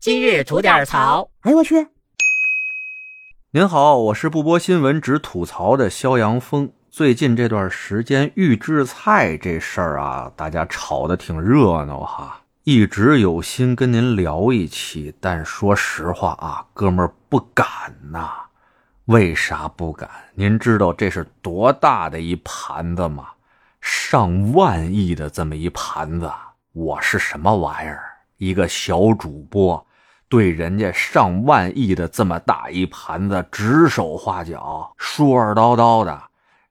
今日吐点槽。哎呦我去！您好，我是不播新闻只吐槽的肖阳峰。最近这段时间预制菜这事儿啊，大家吵得挺热闹哈。一直有心跟您聊一期，但说实话啊，哥们儿不敢呐。为啥不敢？您知道这是多大的一盘子吗？上万亿的这么一盘子，我是什么玩意儿？一个小主播，对人家上万亿的这么大一盘子指手画脚，说说叨叨的，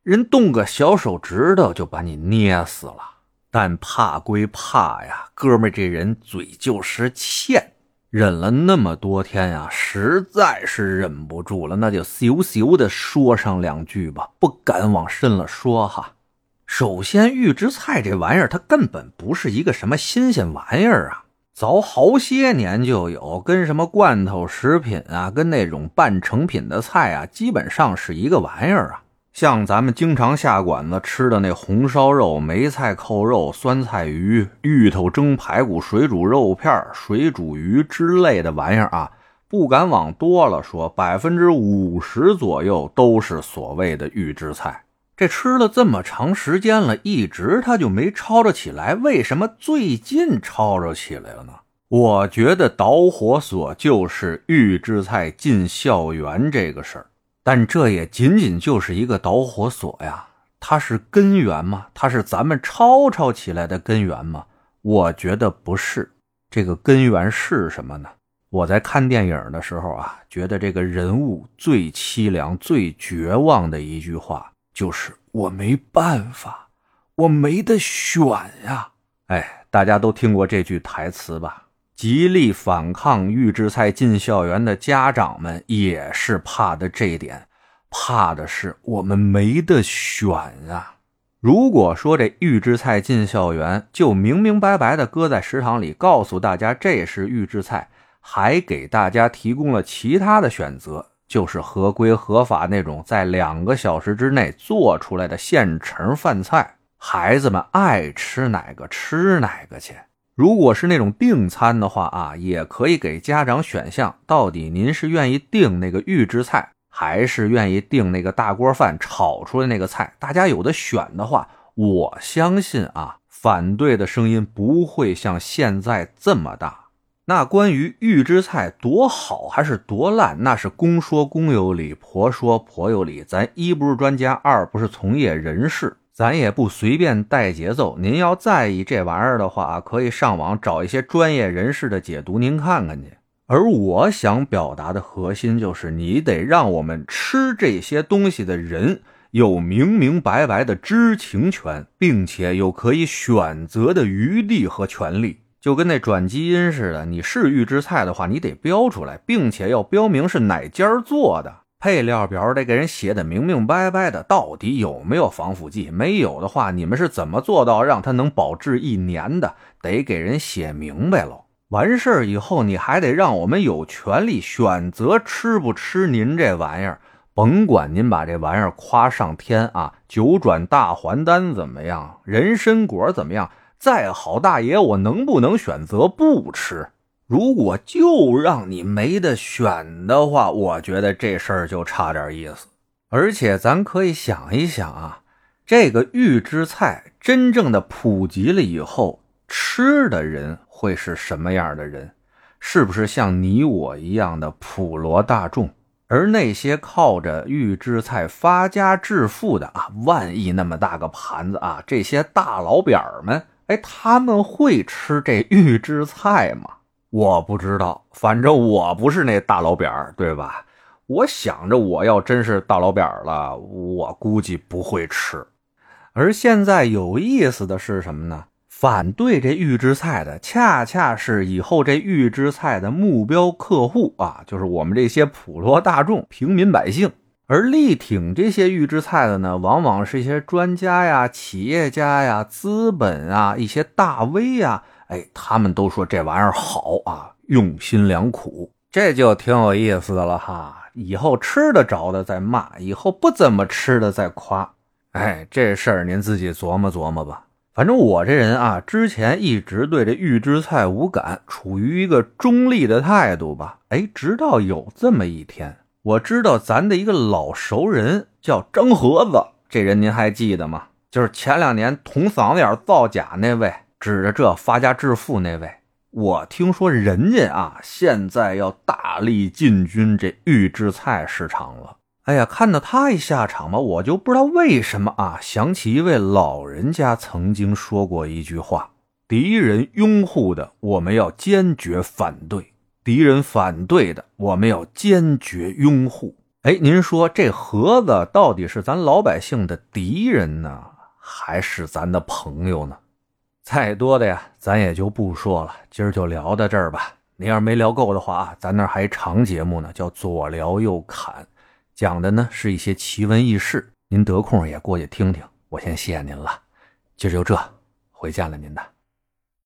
人动个小手指头就把你捏死了。但怕归怕呀，哥们这人嘴就是欠，忍了那么多天呀，实在是忍不住了，那就咻咻的说上两句吧，不敢往深了说哈。首先，预制菜这玩意儿，它根本不是一个什么新鲜玩意儿啊。早好些年就有，跟什么罐头食品啊，跟那种半成品的菜啊，基本上是一个玩意儿啊。像咱们经常下馆子吃的那红烧肉、梅菜扣肉、酸菜鱼、芋头蒸排骨、水煮肉片、水煮鱼之类的玩意儿啊，不敢往多了说，百分之五十左右都是所谓的预制菜。这吃了这么长时间了，一直他就没吵着起来，为什么最近吵着起来了呢？我觉得导火索就是预制菜进校园这个事儿，但这也仅仅就是一个导火索呀，它是根源吗？它是咱们吵吵起来的根源吗？我觉得不是。这个根源是什么呢？我在看电影的时候啊，觉得这个人物最凄凉、最绝望的一句话。就是我没办法，我没得选呀！哎，大家都听过这句台词吧？极力反抗预制菜进校园的家长们也是怕的这点，怕的是我们没得选啊！如果说这预制菜进校园，就明明白白的搁在食堂里，告诉大家这是预制菜，还给大家提供了其他的选择。就是合规合法那种，在两个小时之内做出来的现成饭菜，孩子们爱吃哪个吃哪个去。如果是那种订餐的话啊，也可以给家长选项，到底您是愿意订那个预制菜，还是愿意订那个大锅饭炒出来那个菜？大家有的选的话，我相信啊，反对的声音不会像现在这么大。那关于预制菜多好还是多烂，那是公说公有理，婆说婆有理。咱一不是专家，二不是从业人士，咱也不随便带节奏。您要在意这玩意儿的话，可以上网找一些专业人士的解读，您看看去。而我想表达的核心就是，你得让我们吃这些东西的人有明明白白的知情权，并且有可以选择的余地和权利。就跟那转基因似的，你是预制菜的话，你得标出来，并且要标明是哪家做的，配料表得给人写的明明白白的，到底有没有防腐剂？没有的话，你们是怎么做到让它能保质一年的？得给人写明白喽。完事儿以后，你还得让我们有权利选择吃不吃您这玩意儿，甭管您把这玩意儿夸上天啊，九转大还丹怎么样，人参果怎么样？再好，大爷，我能不能选择不吃？如果就让你没得选的话，我觉得这事儿就差点意思。而且，咱可以想一想啊，这个预制菜真正的普及了以后，吃的人会是什么样的人？是不是像你我一样的普罗大众？而那些靠着预制菜发家致富的啊，万亿那么大个盘子啊，这些大老板们。哎，他们会吃这预制菜吗？我不知道，反正我不是那大老板对吧？我想着，我要真是大老板了，我估计不会吃。而现在有意思的是什么呢？反对这预制菜的，恰恰是以后这预制菜的目标客户啊，就是我们这些普罗大众、平民百姓。而力挺这些预制菜的呢，往往是一些专家呀、企业家呀、资本啊、一些大 V 呀，哎，他们都说这玩意儿好啊，用心良苦，这就挺有意思的了哈。以后吃得着的再骂，以后不怎么吃的再夸，哎，这事儿您自己琢磨琢磨吧。反正我这人啊，之前一直对这预制菜无感，处于一个中立的态度吧。哎，直到有这么一天，我知道咱的一个老熟人叫张盒子，这人您还记得吗？就是前两年捅嗓子眼造假那位，指着这发家致富那位。我听说人家啊，现在要大力进军这预制菜市场了。哎呀，看到他一下场吧，我就不知道为什么啊，想起一位老人家曾经说过一句话：“敌人拥护的，我们要坚决反对；敌人反对的，我们要坚决拥护。”哎，您说这盒子到底是咱老百姓的敌人呢，还是咱的朋友呢？再多的呀，咱也就不说了。今儿就聊到这儿吧。您要是没聊够的话啊，咱那还长节目呢，叫左聊右侃。讲的呢是一些奇闻异事，您得空也过去听听。我先谢谢您了，今儿就这，回见了您的。